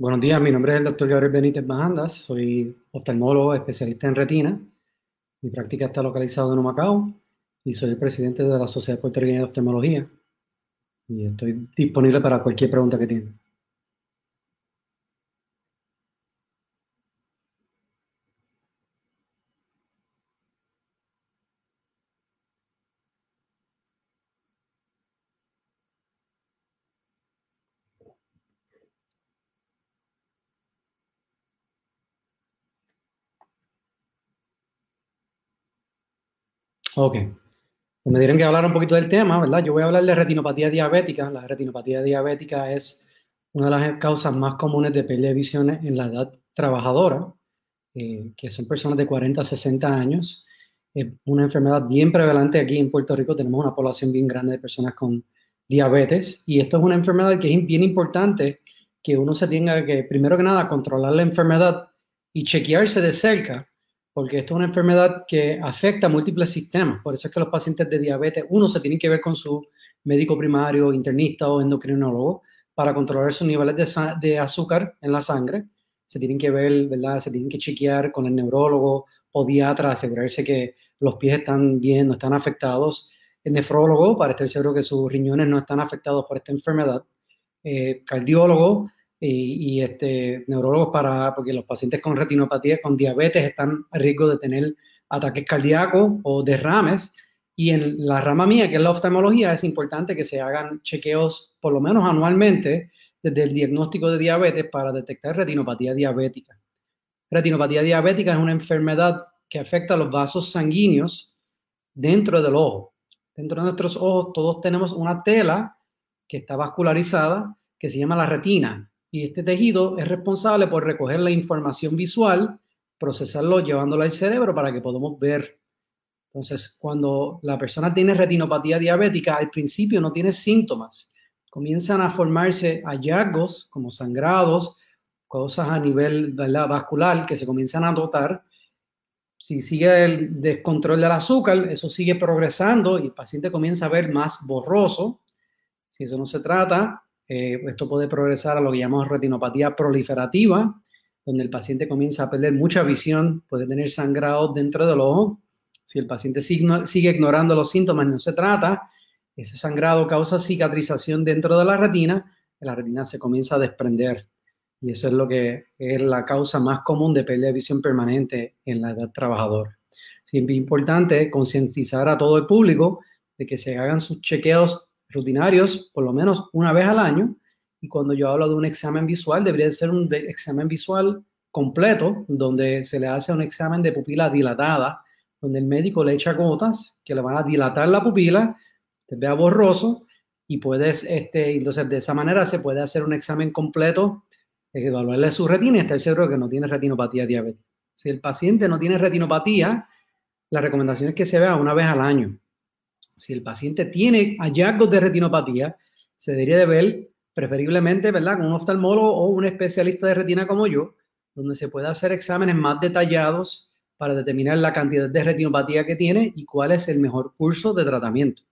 Buenos días, mi nombre es el doctor Gabriel Benítez Bajandas, soy oftalmólogo especialista en retina. Mi práctica está localizada en Humacao y soy el presidente de la Sociedad Puertorriqueña de Oftalmología. Y estoy disponible para cualquier pregunta que tengan. Ok. Pues me dirán que hablar un poquito del tema, ¿verdad? Yo voy a hablar de retinopatía diabética. La retinopatía diabética es una de las causas más comunes de pérdida de visión en la edad trabajadora, eh, que son personas de 40 a 60 años. Es una enfermedad bien prevalente aquí en Puerto Rico. Tenemos una población bien grande de personas con diabetes y esto es una enfermedad que es bien importante que uno se tenga que, primero que nada, controlar la enfermedad y chequearse de cerca porque esto es una enfermedad que afecta a múltiples sistemas. Por eso es que los pacientes de diabetes, uno, se tienen que ver con su médico primario, internista o endocrinólogo para controlar sus niveles de, azúcar en la sangre. Se tienen que ver, ¿verdad? Se tienen que chequear con el neurólogo, podiatra, asegurarse que los pies están bien, no están afectados. El nefrólogo, para estar seguro que sus riñones no están afectados por esta enfermedad. Eh, cardiólogo, y, este, neurólogos para, porque los pacientes con retinopatía, con diabetes, están a riesgo de tener ataques cardíacos o derrames. Y en la rama mía, que es la oftalmología, es importante que se hagan chequeos por lo menos anualmente desde el diagnóstico de diabetes para detectar retinopatía diabética. Retinopatía diabética es una enfermedad que afecta a los vasos sanguíneos dentro del ojo. Dentro de nuestros ojos todos tenemos una tela que está vascularizada que se llama la retina y este tejido es responsable por recoger la información visual, procesarlo llevándola al cerebro para que podamos ver. Entonces, cuando la persona tiene retinopatía diabética, al principio no tiene síntomas. Comienzan a formarse hallazgos como sangrados, cosas a nivel vascular que se comienzan a notar. Si sigue el descontrol del azúcar, eso sigue progresando y el paciente comienza a ver más borroso. Si eso no se trata, eh, esto puede progresar a lo que llamamos retinopatía proliferativa, donde el paciente comienza a perder mucha visión, puede tener sangrado dentro del ojo. Si el paciente sigue, ignorando los síntomas, no se trata, ese sangrado causa cicatrización dentro de la retina, y la retina se comienza a desprender. Y eso es lo que es la causa más común de pérdida de visión permanente en la edad trabajadora. Siempre es importante concientizar a todo el público de que se hagan sus chequeos rutinarios por lo menos una vez al año. Y cuando yo hablo de un examen visual, debería ser un examen visual completo, donde se le hace un examen de pupila dilatada, donde el médico le echa gotas que le van a dilatar la pupila, te vea borroso y puedes, este, entonces de esa manera se puede hacer un examen completo, evaluarle su retina y estar seguro que no tiene retinopatía diabética. Si el paciente no tiene retinopatía, la recomendación es que se vea una vez al año si el paciente tiene hallazgos de retinopatía, se debería de ver preferiblemente, ¿verdad?, con un oftalmólogo o un especialista de retina como yo, donde se pueda hacer exámenes más detallados para determinar la cantidad de retinopatía que tiene y cuál es el mejor curso de tratamiento.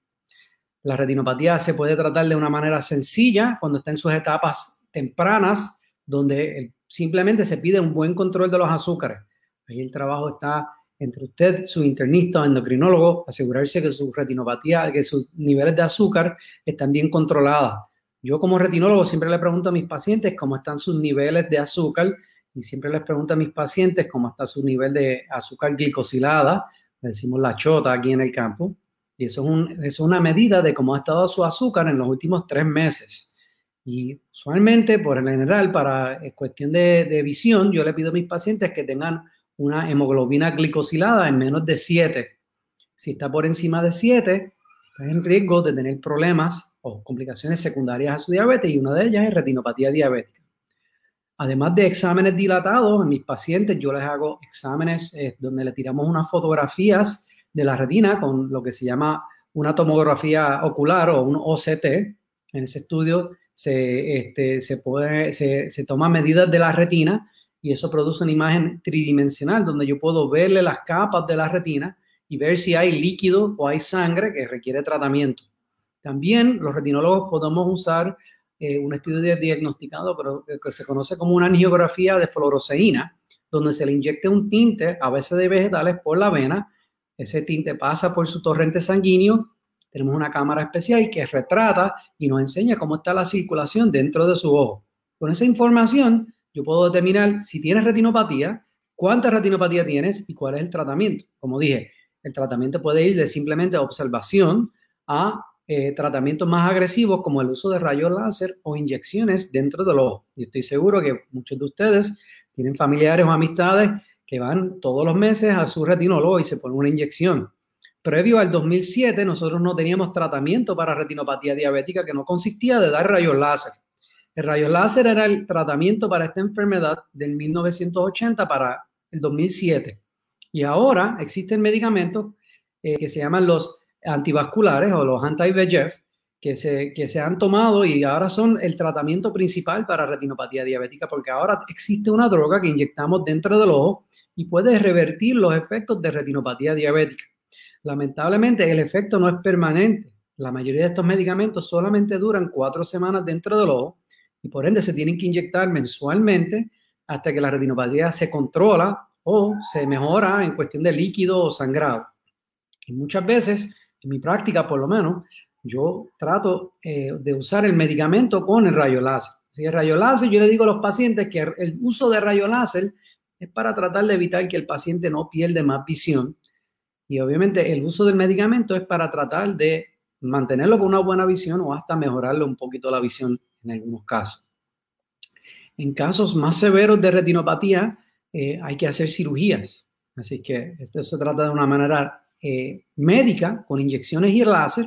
La retinopatía se puede tratar de una manera sencilla cuando está en sus etapas tempranas, donde simplemente se pide un buen control de los azúcares. Ahí el trabajo está entre usted, su internista o endocrinólogo, asegurarse que su retinopatía, que sus niveles de azúcar están bien controlados. Yo como retinólogo siempre le pregunto a mis pacientes cómo están sus niveles de azúcar y siempre les pregunto a mis pacientes cómo está su nivel de azúcar glicosilada, le decimos la chota aquí en el campo, y eso es, un, es una medida de cómo ha estado su azúcar en los últimos tres meses. Y usualmente, por el general, para cuestión de, de visión, yo le pido a mis pacientes que tengan una hemoglobina glicosilada en menos de 7. Si está por encima de 7, está en riesgo de tener problemas o complicaciones secundarias a su diabetes y una de ellas es retinopatía diabética. Además de exámenes dilatados, en mis pacientes yo les hago exámenes eh, donde le tiramos unas fotografías de la retina con lo que se llama una tomografía ocular o un OCT. En ese estudio se, este, se, puede, se, se toma medidas de la retina y eso produce una imagen tridimensional donde yo puedo verle las capas de la retina y ver si hay líquido o hay sangre que requiere tratamiento. También los retinólogos podemos usar eh, un estudio diagnosticado pero que se conoce como una angiografía de fluoroceína, donde se le inyecta un tinte, a veces de vegetales, por la vena. Ese tinte pasa por su torrente sanguíneo. Tenemos una cámara especial que retrata y nos enseña cómo está la circulación dentro de su ojo. Con esa información, yo puedo determinar si tienes retinopatía, cuánta retinopatía tienes y cuál es el tratamiento. Como dije, el tratamiento puede ir de simplemente observación a eh, tratamientos más agresivos como el uso de rayos láser o inyecciones dentro del ojo. Y estoy seguro que muchos de ustedes tienen familiares o amistades que van todos los meses a su retinólogo y se ponen una inyección. Previo al 2007, nosotros no teníamos tratamiento para retinopatía diabética que no consistía de dar rayos láser. El rayo láser era el tratamiento para esta enfermedad del 1980 para el 2007. Y ahora existen medicamentos eh, que se llaman los antivasculares o los anti-VEGF que se, que se han tomado y ahora son el tratamiento principal para retinopatía diabética porque ahora existe una droga que inyectamos dentro del ojo y puede revertir los efectos de retinopatía diabética. Lamentablemente el efecto no es permanente. La mayoría de estos medicamentos solamente duran cuatro semanas dentro del ojo y por ende se tienen que inyectar mensualmente hasta que la retinopatía se controla o se mejora en cuestión de líquido o sangrado. Y muchas veces, en mi práctica por lo menos, yo trato eh, de usar el medicamento con el rayo láser. Si el rayo láser, yo le digo a los pacientes que el uso de rayo láser es para tratar de evitar que el paciente no pierda más visión. Y obviamente el uso del medicamento es para tratar de mantenerlo con una buena visión o hasta mejorarle un poquito la visión en algunos casos. En casos más severos de retinopatía, eh, hay que hacer cirugías. Así que esto se trata de una manera eh, médica, con inyecciones y láser,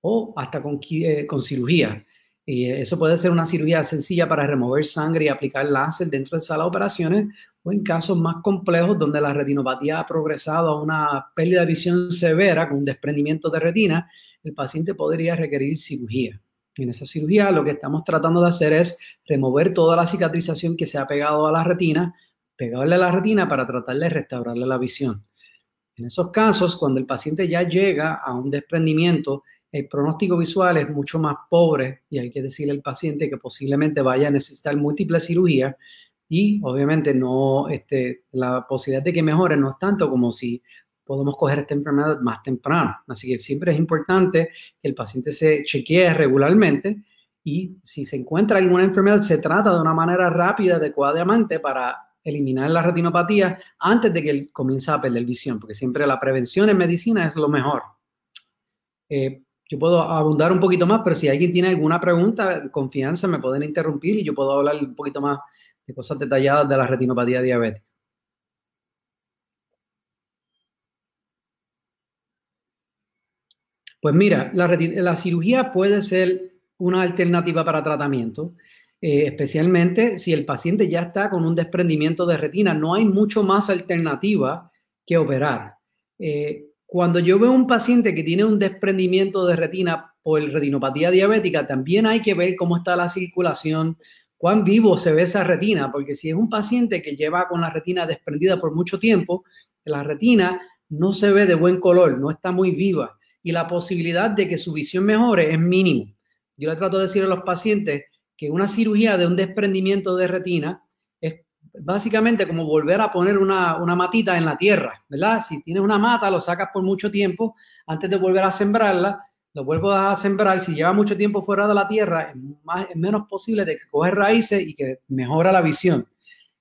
o hasta con, eh, con cirugía. Y eso puede ser una cirugía sencilla para remover sangre y aplicar láser dentro de sala de operaciones, o en casos más complejos donde la retinopatía ha progresado a una pérdida de visión severa con desprendimiento de retina, el paciente podría requerir cirugía. En esa cirugía lo que estamos tratando de hacer es remover toda la cicatrización que se ha pegado a la retina pegarle a la retina para tratar de restaurarle la visión. En esos casos, cuando el paciente ya llega a un desprendimiento, el pronóstico visual es mucho más pobre y hay que decirle al paciente que posiblemente vaya a necesitar múltiples cirugías y obviamente no, este, la posibilidad de que mejore no es tanto como si podemos coger esta enfermedad más temprano. Así que siempre es importante que el paciente se chequee regularmente y si se encuentra alguna enfermedad, se trata de una manera rápida, adecuadamente para eliminar la retinopatía antes de que él comience a perder visión, porque siempre la prevención en medicina es lo mejor. Eh, yo puedo abundar un poquito más, pero si alguien tiene alguna pregunta, confianza, me pueden interrumpir y yo puedo hablar un poquito más de cosas detalladas de la retinopatía diabética. Pues mira, la, cirugía puede ser una alternativa para tratamiento. Eh, especialmente si el paciente ya está con un desprendimiento de retina. No hay mucho más alternativa que operar. Eh, cuando yo veo un paciente que tiene un desprendimiento de retina por retinopatía diabética, también hay que ver cómo está la circulación, cuán vivo se ve esa retina, porque si es un paciente que lleva con la retina desprendida por mucho tiempo, la retina no se ve de buen color, no está muy viva y la posibilidad de que su visión mejore es mínimo. Yo le trato de decir a los pacientes que una cirugía de un desprendimiento de retina es básicamente como volver a poner una, matita en la tierra, ¿verdad? Si tienes una mata, lo sacas por mucho tiempo, antes de volver a sembrarla, lo vuelvo a sembrar, si lleva mucho tiempo fuera de la tierra, es, más, menos posible de que coge raíces y que mejora la visión.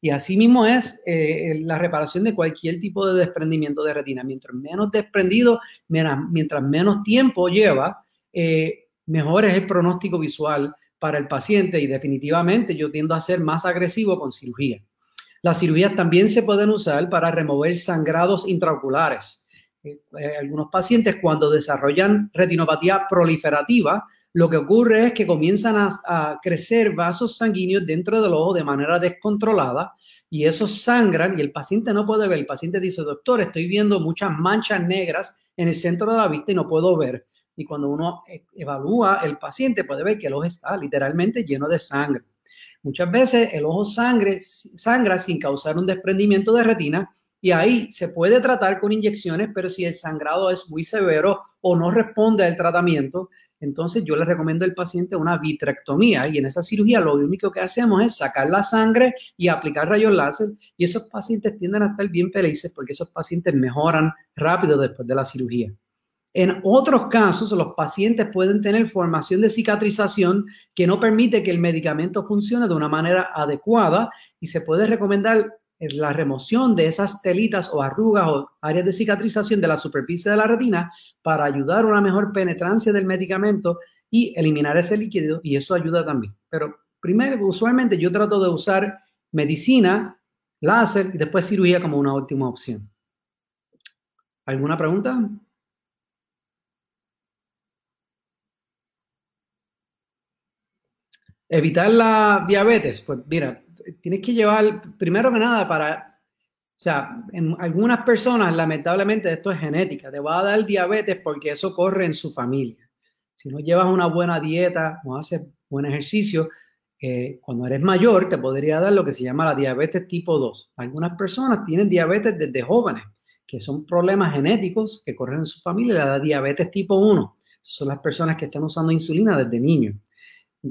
Y así mismo es eh, la reparación de cualquier tipo de desprendimiento de retina. Mientras menos desprendido, mientras, menos tiempo lleva, eh, mejor es el pronóstico visual para el paciente y definitivamente yo tiendo a ser más agresivo con cirugía. Las cirugías también se pueden usar para remover sangrados intraoculares. eh, algunos pacientes cuando desarrollan retinopatía proliferativa, lo que ocurre es que comienzan a, crecer vasos sanguíneos dentro del ojo de manera descontrolada y esos sangran y el paciente no puede ver. El paciente dice, doctor, estoy viendo muchas manchas negras en el centro de la vista y no puedo ver. Y cuando uno e, evalúa el paciente puede ver que el ojo está literalmente lleno de sangre. Muchas veces el ojo sangre, sangra sin causar un desprendimiento de retina y ahí se puede tratar con inyecciones, pero si el sangrado es muy severo o no responde al tratamiento, entonces yo le recomiendo al paciente una vitrectomía y en esa cirugía lo único que hacemos es sacar la sangre y aplicar rayos láser y esos pacientes tienden a estar bien felices porque esos pacientes mejoran rápido después de la cirugía. En otros casos, los pacientes pueden tener formación de cicatrización que no permite que el medicamento funcione de una manera adecuada y se puede recomendar la remoción de esas telitas o arrugas o áreas de cicatrización de la superficie de la retina para ayudar a una mejor penetrancia del medicamento y eliminar ese líquido y eso ayuda también. Pero primero, usualmente yo trato de usar medicina, láser y después cirugía como una última opción. ¿Alguna pregunta? Evitar la diabetes, pues mira, tienes que llevar, primero que nada, para, o sea, en algunas personas, lamentablemente, esto es genética, te va a dar diabetes porque eso corre en su familia. Si no llevas una buena dieta, no haces buen ejercicio, eh, cuando eres mayor te podría dar lo que se llama la diabetes tipo 2. Algunas personas tienen diabetes desde jóvenes, que son problemas genéticos que corren en su familia, la diabetes tipo 1. Son las personas que están usando insulina desde niños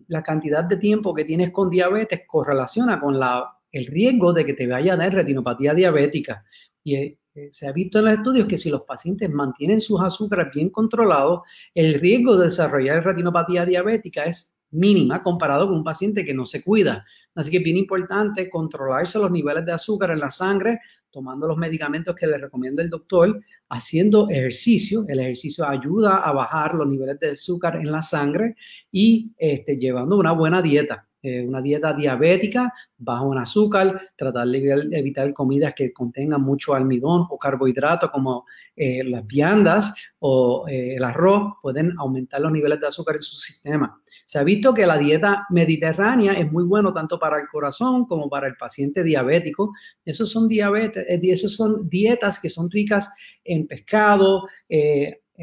la cantidad de tiempo que tienes con diabetes correlaciona con la, el riesgo de que te vaya a dar retinopatía diabética. Y eh, se ha visto en los estudios que si los pacientes mantienen sus azúcares bien controlados, el riesgo de desarrollar retinopatía diabética es mínima comparado con un paciente que no se cuida. Así que es bien importante controlarse los niveles de azúcar en la sangre, tomando los medicamentos que le recomienda el doctor, haciendo ejercicio. El ejercicio ayuda a bajar los niveles de azúcar en la sangre y este, llevando una buena dieta. Eh, una dieta diabética, bajo en azúcar, tratar de evitar comidas que contengan mucho almidón o carbohidratos como eh, las viandas o eh, el arroz, pueden aumentar los niveles de azúcar en su sistema. Se ha visto que la dieta mediterránea es muy bueno tanto para el corazón como para el paciente diabético. Esos son, diabetes, son dietas que son ricas en pescado,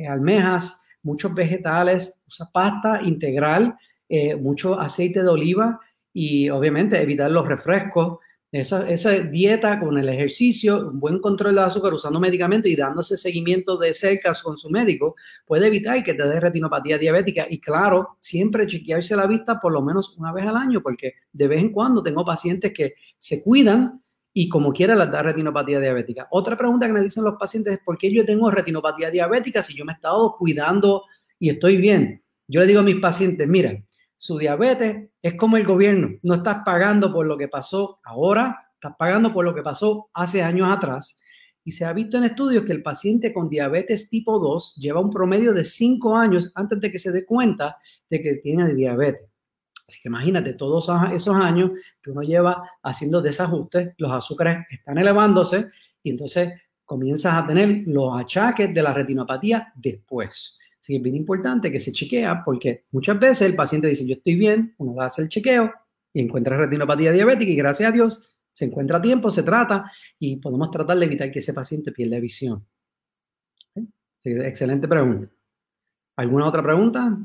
almejas, muchos vegetales, pasta integral, eh, mucho aceite de oliva y obviamente evitar los refrescos. Esa, esa, dieta con el ejercicio, un buen control de azúcar usando medicamentos y dándose seguimiento de cerca con su médico puede evitar que te dé retinopatía diabética. Y claro, siempre chequearse la vista por lo menos una vez al año, porque de vez en cuando tengo pacientes que se cuidan y como quiera les da retinopatía diabética. Otra pregunta que me dicen los pacientes es, ¿por qué yo tengo retinopatía diabética si yo me he estado cuidando y estoy bien? Yo le digo a mis pacientes, mira, su diabetes es como el gobierno. No estás pagando por lo que pasó ahora, estás pagando por lo que pasó hace años atrás. Y se ha visto en estudios que el paciente con diabetes tipo 2 lleva un promedio de 5 años antes de que se dé cuenta de que tiene diabetes. Así que imagínate todos esos años que uno lleva haciendo desajustes, los azúcares están elevándose y entonces comienzas a tener los achaques de la retinopatía después. Así es bien importante que se chequea porque muchas veces el paciente dice, yo estoy bien, uno va a hacer el chequeo y encuentra retinopatía diabética y gracias a Dios se encuentra a tiempo, se trata y podemos tratar de evitar que ese paciente pierda visión. excelente pregunta. ¿Alguna otra pregunta?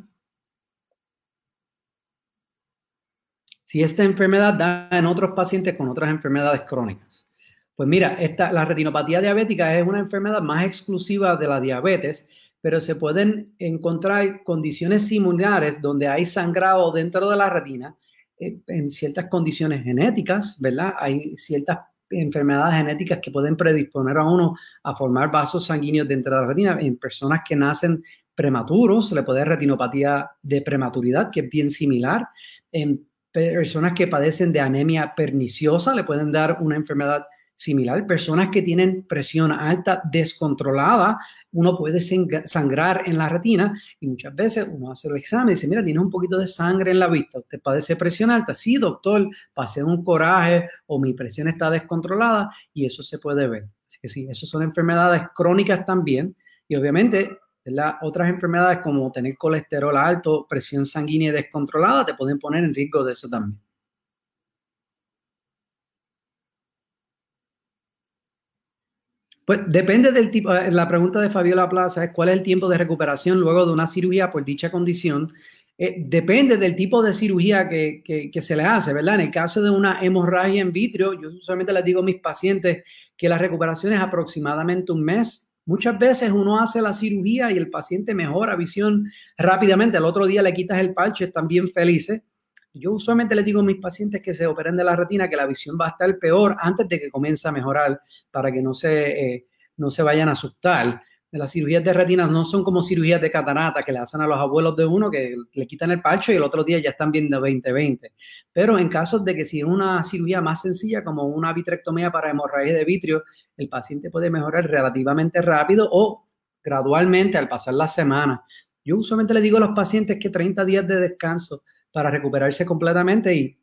Si esta enfermedad da en otros pacientes con otras enfermedades crónicas. Pues mira, esta, la retinopatía diabética es una enfermedad más exclusiva de la diabetes pero se pueden encontrar condiciones similares donde hay sangrado dentro de la retina eh, en ciertas condiciones genéticas, ¿verdad? Hay ciertas enfermedades genéticas que pueden predisponer a uno a formar vasos sanguíneos dentro de la retina. En personas que nacen prematuros se le puede dar retinopatía de prematuridad, que es bien similar. En personas que padecen de anemia perniciosa le pueden dar una enfermedad similar. Personas que tienen presión alta descontrolada, uno puede sangrar en la retina y muchas veces uno hace el examen y dice, mira, tiene un poquito de sangre en la vista, ¿usted padece presión alta? Sí, doctor, pasé un coraje o mi presión está descontrolada y eso se puede ver. Así que sí, esas son enfermedades crónicas también. Y obviamente, otras enfermedades como tener colesterol alto, presión sanguínea descontrolada, te pueden poner en riesgo de eso también. Pues depende del tipo, eh, la pregunta de Fabiola Plaza es cuál es el tiempo de recuperación luego de una cirugía por dicha condición. Eh, depende del tipo de cirugía que, que, se le hace, ¿verdad? En el caso de una hemorragia en vitrio, yo usualmente les digo a mis pacientes que la recuperación es aproximadamente un mes. Muchas veces uno hace la cirugía y el paciente mejora visión rápidamente. El otro día le quitas el parche, están bien felices. Yo usualmente les digo a mis pacientes que se operen de la retina que la visión va a estar peor antes de que comience a mejorar para que no se, eh, no se vayan a asustar. Las cirugías de retina no son como cirugías de catarata que le hacen a los abuelos de uno que le quitan el parche y el otro día ya están viendo 20-20. Pero en casos de que si es una cirugía más sencilla como una vitrectomía para hemorragia de vitrio, el paciente puede mejorar relativamente rápido o gradualmente al pasar la semana. Yo usualmente le digo a los pacientes que 30 días de descanso para recuperarse completamente y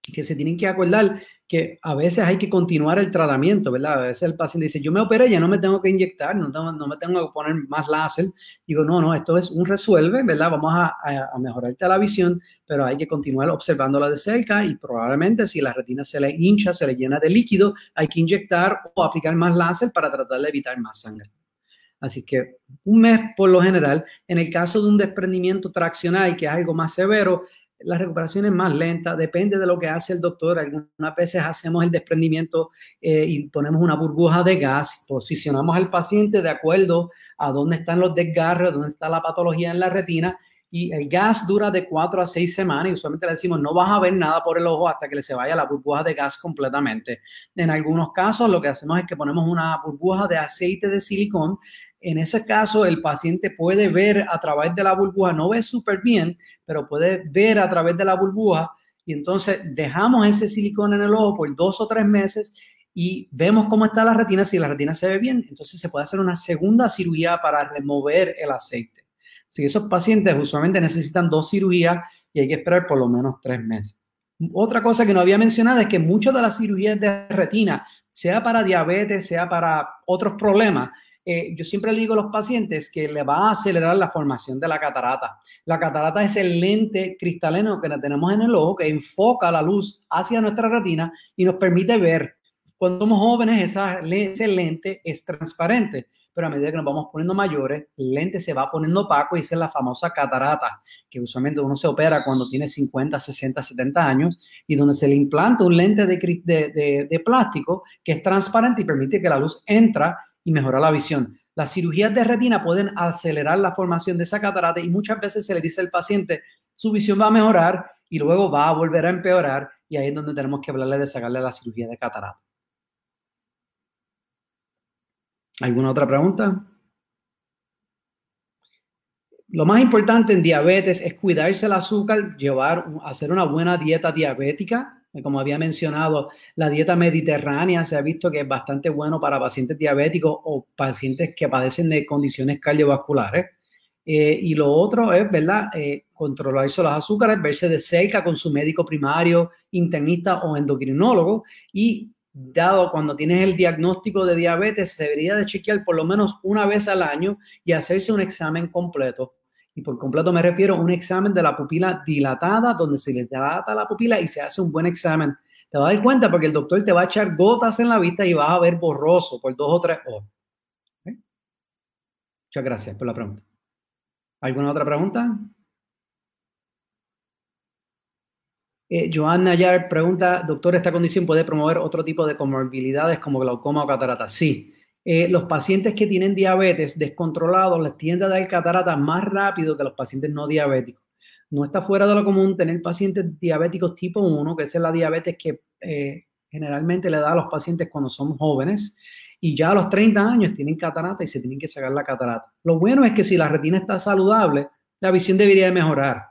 que se tienen que acordar que a veces hay que continuar el tratamiento, ¿verdad? A veces el paciente dice, yo me operé, ya no me tengo que inyectar, no, no me tengo que poner más láser. Digo, no, no, esto es un resuelve, ¿verdad? Vamos a, a, mejorarte la visión, pero hay que continuar observándola de cerca y probablemente si la retina se le hincha, se le llena de líquido, hay que inyectar o aplicar más láser para tratar de evitar más sangre. Así que un mes por lo general. En el caso de un desprendimiento traccional, que es algo más severo, la recuperación es más lenta, depende de lo que hace el doctor. Algunas veces hacemos el desprendimiento eh, y ponemos una burbuja de gas, posicionamos al paciente de acuerdo a dónde están los desgarros, dónde está la patología en la retina y el gas dura de cuatro a seis semanas y usualmente le decimos no vas a ver nada por el ojo hasta que le se vaya la burbuja de gas completamente. En algunos casos lo que hacemos es que ponemos una burbuja de aceite de silicón en ese caso, el paciente puede ver a través de la burbuja, no ve súper bien, pero puede ver a través de la burbuja y entonces dejamos ese silicón en el ojo por dos o tres meses y vemos cómo está la retina. Si la retina se ve bien, entonces se puede hacer una segunda cirugía para remover el aceite. Si esos pacientes usualmente necesitan dos cirugías y hay que esperar por lo menos tres meses. Otra cosa que no había mencionado es que muchas de las cirugías de retina, sea para diabetes, sea para otros problemas, eh, yo siempre le digo a los pacientes que le va a acelerar la formación de la catarata. La catarata es el lente cristalino que tenemos en el ojo que enfoca la luz hacia nuestra retina y nos permite ver. Cuando somos jóvenes, esa, ese lente es transparente, pero a medida que nos vamos poniendo mayores, el lente se va poniendo opaco y esa es la famosa catarata, que usualmente uno se opera cuando tiene 50, 60, 70 años y donde se le implanta un lente de, de, de plástico que es transparente y permite que la luz entra y mejorar la visión. Las cirugías de retina pueden acelerar la formación de esa catarata y muchas veces se le dice al paciente, su visión va a mejorar y luego va a volver a empeorar y ahí es donde tenemos que hablarle de sacarle la cirugía de catarata. ¿Alguna otra pregunta? Lo más importante en diabetes es cuidarse el azúcar, llevar, hacer una buena dieta diabética, como había mencionado, la dieta mediterránea se ha visto que es bastante bueno para pacientes diabéticos o pacientes que padecen de condiciones cardiovasculares. Eh, y lo otro es, ¿verdad? Eh, controlarse los azúcares, verse de cerca con su médico primario, internista o endocrinólogo. Y dado cuando tienes el diagnóstico de diabetes, se debería de chequear por lo menos una vez al año y hacerse un examen completo y por completo me refiero a un examen de la pupila dilatada, donde se le dilata la pupila y se hace un buen examen. Te vas a dar cuenta porque el doctor te va a echar gotas en la vista y vas a ver borroso por dos o tres horas. Muchas gracias por la pregunta. ¿Alguna otra pregunta? Eh, Joan pregunta, doctor, ¿esta condición puede promover otro tipo de comorbilidades como glaucoma o catarata? Sí, eh, los pacientes que tienen diabetes descontrolados les tiende a dar catarata más rápido que los pacientes no diabéticos. No está fuera de lo común tener pacientes diabéticos tipo 1, que es la diabetes que eh, generalmente le da a los pacientes cuando son jóvenes, y ya a los 30 años tienen catarata y se tienen que sacar la catarata. Lo bueno es que si la retina está saludable, la visión debería mejorar.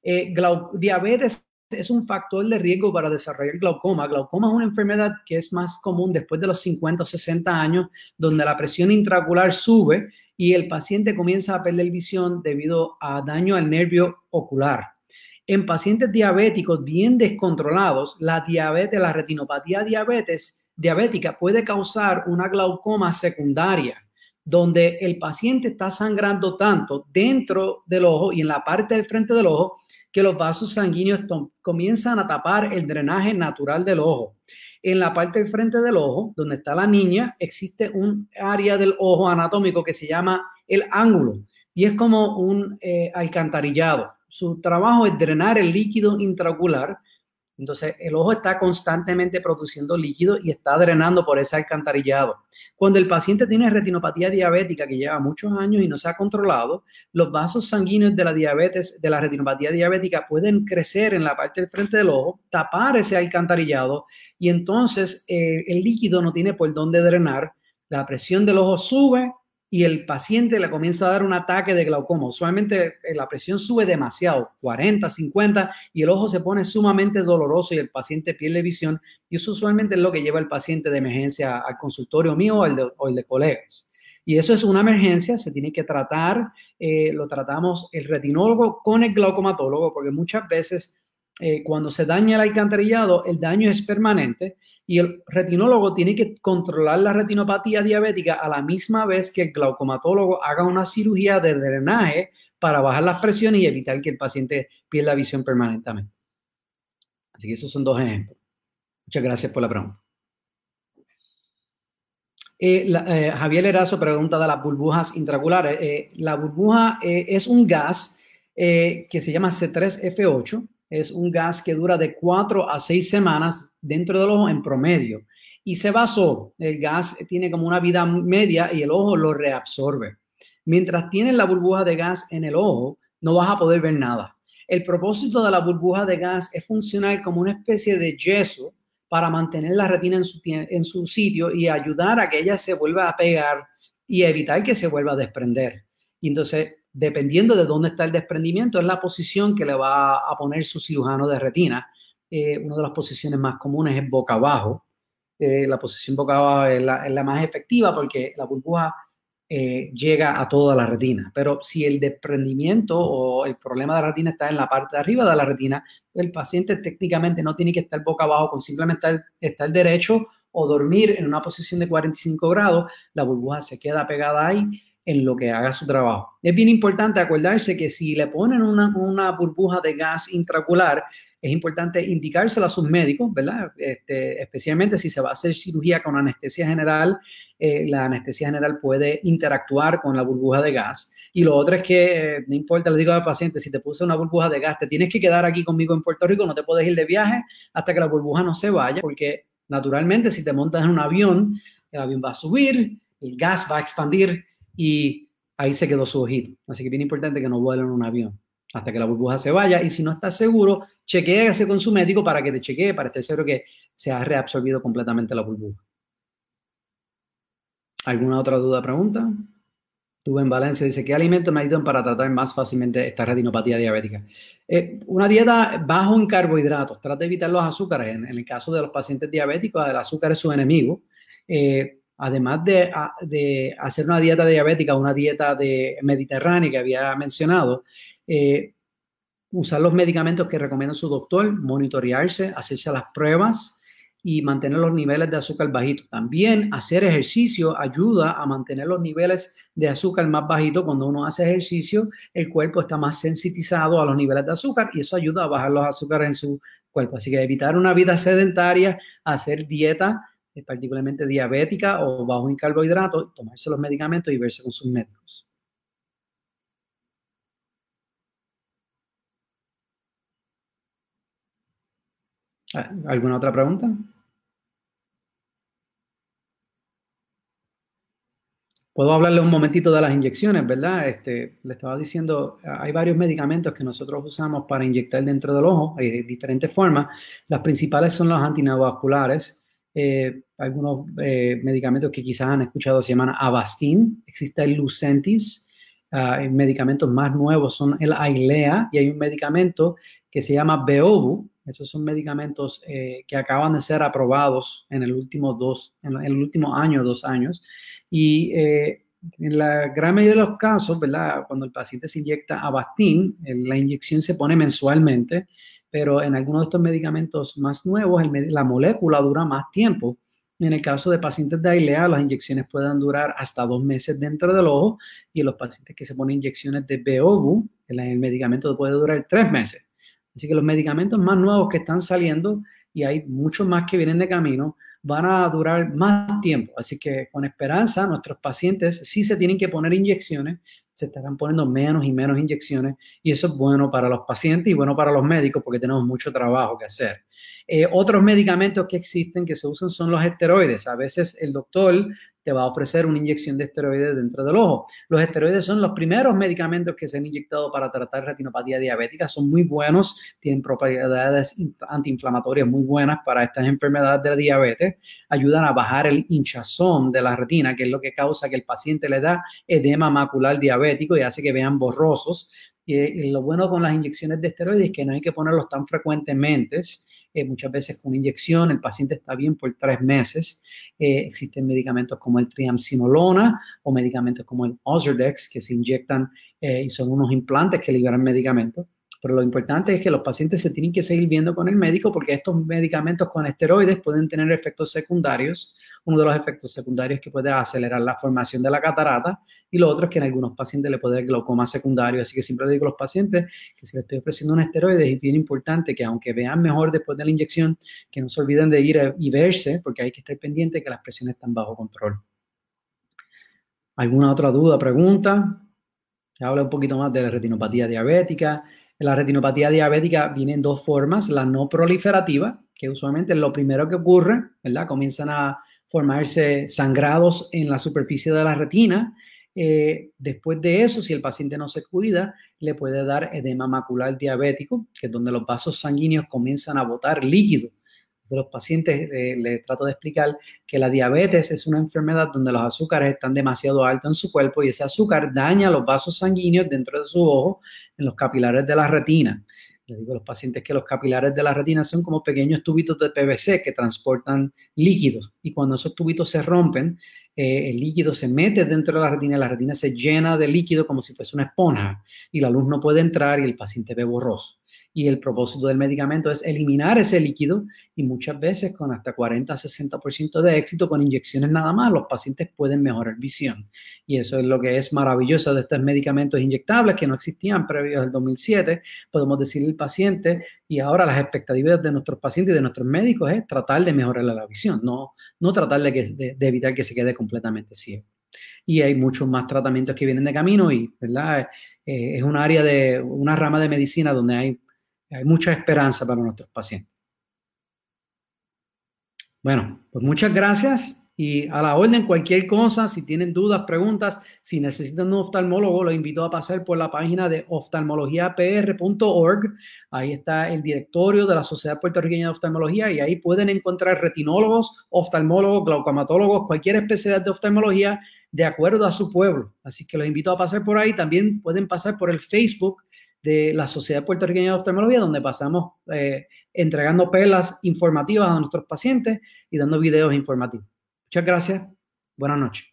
Eh, diabetes es un factor de riesgo para desarrollar glaucoma. Glaucoma es una enfermedad que es más común después de los 50 o 60 años, donde la presión intraocular sube y el paciente comienza a perder visión debido a daño al nervio ocular. En pacientes diabéticos bien descontrolados, la diabetes, la retinopatía diabetes diabética puede causar una glaucoma secundaria, donde el paciente está sangrando tanto dentro del ojo y en la parte del frente del ojo que los vasos sanguíneos comienzan a tapar el drenaje natural del ojo. En la parte del frente del ojo, donde está la niña, existe un área del ojo anatómico que se llama el ángulo y es como un eh, alcantarillado. Su trabajo es drenar el líquido intraocular entonces, el ojo está constantemente produciendo líquido y está drenando por ese alcantarillado. Cuando el paciente tiene retinopatía diabética que lleva muchos años y no se ha controlado, los vasos sanguíneos de la diabetes, de la retinopatía diabética, pueden crecer en la parte del frente del ojo, tapar ese alcantarillado y entonces eh, el líquido no tiene por dónde drenar. La presión del ojo sube, y el paciente le comienza a dar un ataque de glaucoma. Usualmente eh, la presión sube demasiado, 40, 50, y el ojo se pone sumamente doloroso y el paciente pierde visión. Y eso usualmente es lo que lleva al paciente de emergencia al consultorio mío o el de, o el de colegas. Y eso es una emergencia, se tiene que tratar, eh, lo tratamos el retinólogo con el glaucomatólogo, porque muchas veces eh, cuando se daña el alcantarillado, el daño es permanente y el retinólogo tiene que controlar la retinopatía diabética a la misma vez que el glaucomatólogo haga una cirugía de drenaje para bajar las presiones y evitar que el paciente pierda visión permanentemente. Así que esos son dos ejemplos. Muchas gracias por la pregunta. Eh, eh, Javier Erazo pregunta de las burbujas intraculares. Eh, la burbuja es un gas que se llama C3F8 es un gas que dura de 4 a 6 semanas dentro del ojo en promedio. Y se basó, el gas tiene como una vida media y el ojo lo reabsorbe. Mientras tienes la burbuja de gas en el ojo, no vas a poder ver nada. El propósito de la burbuja de gas es funcionar como una especie de yeso para mantener la retina en su, en su sitio y ayudar a que ella se vuelva a pegar y evitar que se vuelva a desprender. Y entonces dependiendo de dónde está el desprendimiento, es la posición que le va a poner su cirujano de retina. Eh, una de las posiciones más comunes es boca abajo. Eh, la posición boca abajo es la, más efectiva porque la burbuja eh, llega a toda la retina. Pero si el desprendimiento o el problema de retina está en la parte de arriba de la retina, el paciente técnicamente no tiene que estar boca abajo, con simplemente estar, estar derecho o dormir en una posición de 45 grados, la burbuja se queda pegada ahí en lo que haga su trabajo. Es bien importante acordarse que si le ponen una, burbuja de gas intraocular, es importante indicárselo a sus médicos, ¿verdad? Este, especialmente si se va a hacer cirugía con anestesia general, eh, la anestesia general puede interactuar con la burbuja de gas. Y lo otro es que, eh, no importa, le digo al paciente, si te puse una burbuja de gas, te tienes que quedar aquí conmigo en Puerto Rico, no te puedes ir de viaje hasta que la burbuja no se vaya, porque naturalmente si te montas en un avión, el avión va a subir, el gas va a expandir y ahí se quedó su ojito. Así que bien importante que no vuelen en un avión hasta que la burbuja se vaya y si no estás seguro, chequeese con su médico para que te chequee, para estar seguro que se ha reabsorbido completamente la burbuja. ¿Alguna otra duda o pregunta? Tuve en Valencia, dice, ¿qué alimentos me ayudan para tratar más fácilmente esta retinopatía diabética? Eh, una dieta bajo en carbohidratos, trata de evitar los azúcares. En, el caso de los pacientes diabéticos, el azúcar es su enemigo. Eh, además de, hacer una dieta diabética, una dieta de mediterránea que había mencionado, eh, usar los medicamentos que recomienda su doctor, monitorearse, hacerse las pruebas y mantener los niveles de azúcar bajitos. También hacer ejercicio ayuda a mantener los niveles de azúcar más bajitos. Cuando uno hace ejercicio, el cuerpo está más sensitizado a los niveles de azúcar y eso ayuda a bajar los azúcares en su cuerpo. Así que evitar una vida sedentaria, hacer dieta, particularmente diabética o bajo en carbohidratos, tomarse los medicamentos y verse con sus médicos. Ah, ¿Alguna otra pregunta? Puedo hablarle un momentito de las inyecciones, ¿verdad? Este, le estaba diciendo, hay varios medicamentos que nosotros usamos para inyectar dentro del ojo, hay de diferentes formas. Las principales son los antineovasculares, eh, algunos eh, medicamentos que quizás han escuchado se llaman Avastin, existe el Lucentis, uh, medicamentos más nuevos son el Ailea y hay un medicamento que se llama Beovu, esos son medicamentos eh, que acaban de ser aprobados en el último dos, en el último año, dos años, y en la gran mayoría de los casos, ¿verdad? Cuando el paciente se inyecta Avastin, la inyección se pone mensualmente pero en algunos de estos medicamentos más nuevos la molécula dura más tiempo En el caso de pacientes de ILEA, las inyecciones pueden durar hasta dos meses dentro del ojo y en los pacientes que se ponen inyecciones de Beovu, el medicamento puede durar tres meses. Así que los medicamentos más nuevos que están saliendo, y hay muchos más que vienen de camino, van a durar más tiempo. Así que con esperanza, nuestros pacientes sí se tienen que poner inyecciones, se estarán poniendo menos y menos inyecciones y eso es bueno para los pacientes y bueno para los médicos porque tenemos mucho trabajo que hacer. Eh, otros medicamentos que existen que se usan son los esteroides. A veces el doctor te va a ofrecer una inyección de esteroides dentro del ojo. Los esteroides son los primeros medicamentos que se han inyectado para tratar retinopatía diabética. Son muy buenos, tienen propiedades antiinflamatorias muy buenas para estas enfermedades de la diabetes. Ayudan a bajar el hinchazón de la retina, que es lo que causa que el paciente le da edema macular diabético y hace que vean borrosos. Y, lo bueno con las inyecciones de esteroides es que no hay que ponerlos tan frecuentemente eh, muchas veces con inyección, el paciente está bien por tres meses. Eh, existen medicamentos como el triamcinolona o medicamentos como el Ozurdex que se inyectan eh, y son unos implantes que liberan medicamentos. Pero lo importante es que los pacientes se tienen que seguir viendo con el médico porque estos medicamentos con esteroides pueden tener efectos secundarios uno de los efectos secundarios que puede acelerar la formación de la catarata y lo otro es que en algunos pacientes le puede dar glaucoma secundario. Así que siempre digo a los pacientes que si les estoy ofreciendo un esteroide es bien importante que aunque vean mejor después de la inyección, que no se olviden de ir y verse porque hay que estar pendiente que las presiones están bajo control. ¿Alguna otra duda, pregunta? Se habla un poquito más de la retinopatía diabética. La retinopatía diabética viene en dos formas, la no proliferativa, que usualmente es lo primero que ocurre, ¿verdad? Comienzan a formarse sangrados en la superficie de la retina. Eh, después de eso, si el paciente no se cuida, le puede dar edema macular diabético, que es donde los vasos sanguíneos comienzan a botar líquido. De los pacientes eh, les trato de explicar que la diabetes es una enfermedad donde los azúcares están demasiado altos en su cuerpo y ese azúcar daña los vasos sanguíneos dentro de su ojo, en los capilares de la retina. Le digo a los pacientes que los capilares de la retina son como pequeños tubitos de PVC que transportan líquidos y cuando esos tubitos se rompen, eh, el líquido se mete dentro de la retina la retina se llena de líquido como si fuese una esponja y la luz no puede entrar y el paciente ve borroso y el propósito del medicamento es eliminar ese líquido y muchas veces con hasta 40-60% de éxito con inyecciones nada más los pacientes pueden mejorar visión. Y eso es lo que es maravilloso de estos medicamentos inyectables que no existían previos al 2007 podemos decirle al paciente y ahora las expectativas de nuestros pacientes y de nuestros médicos es tratar de mejorarle la visión no, no tratar de, evitar que se quede completamente ciego. Y hay muchos más tratamientos que vienen de camino y ¿verdad? Eh, es un área de una rama de medicina donde hay hay mucha esperanza para nuestros pacientes. Bueno, pues muchas gracias y a la orden cualquier cosa, si tienen dudas, preguntas, si necesitan un oftalmólogo, los invito a pasar por la página de oftalmologiapr.org. Ahí está el directorio de la Sociedad Puertorriqueña de Oftalmología y ahí pueden encontrar retinólogos, oftalmólogos, glaucomatólogos, cualquier especialidad de oftalmología de acuerdo a su pueblo. Así que los invito a pasar por ahí. También pueden pasar por el Facebook de la Sociedad Puertorriqueña de Oftalmología, donde pasamos eh, entregando pelas informativas a nuestros pacientes y dando videos informativos. Muchas gracias. Buenas noches.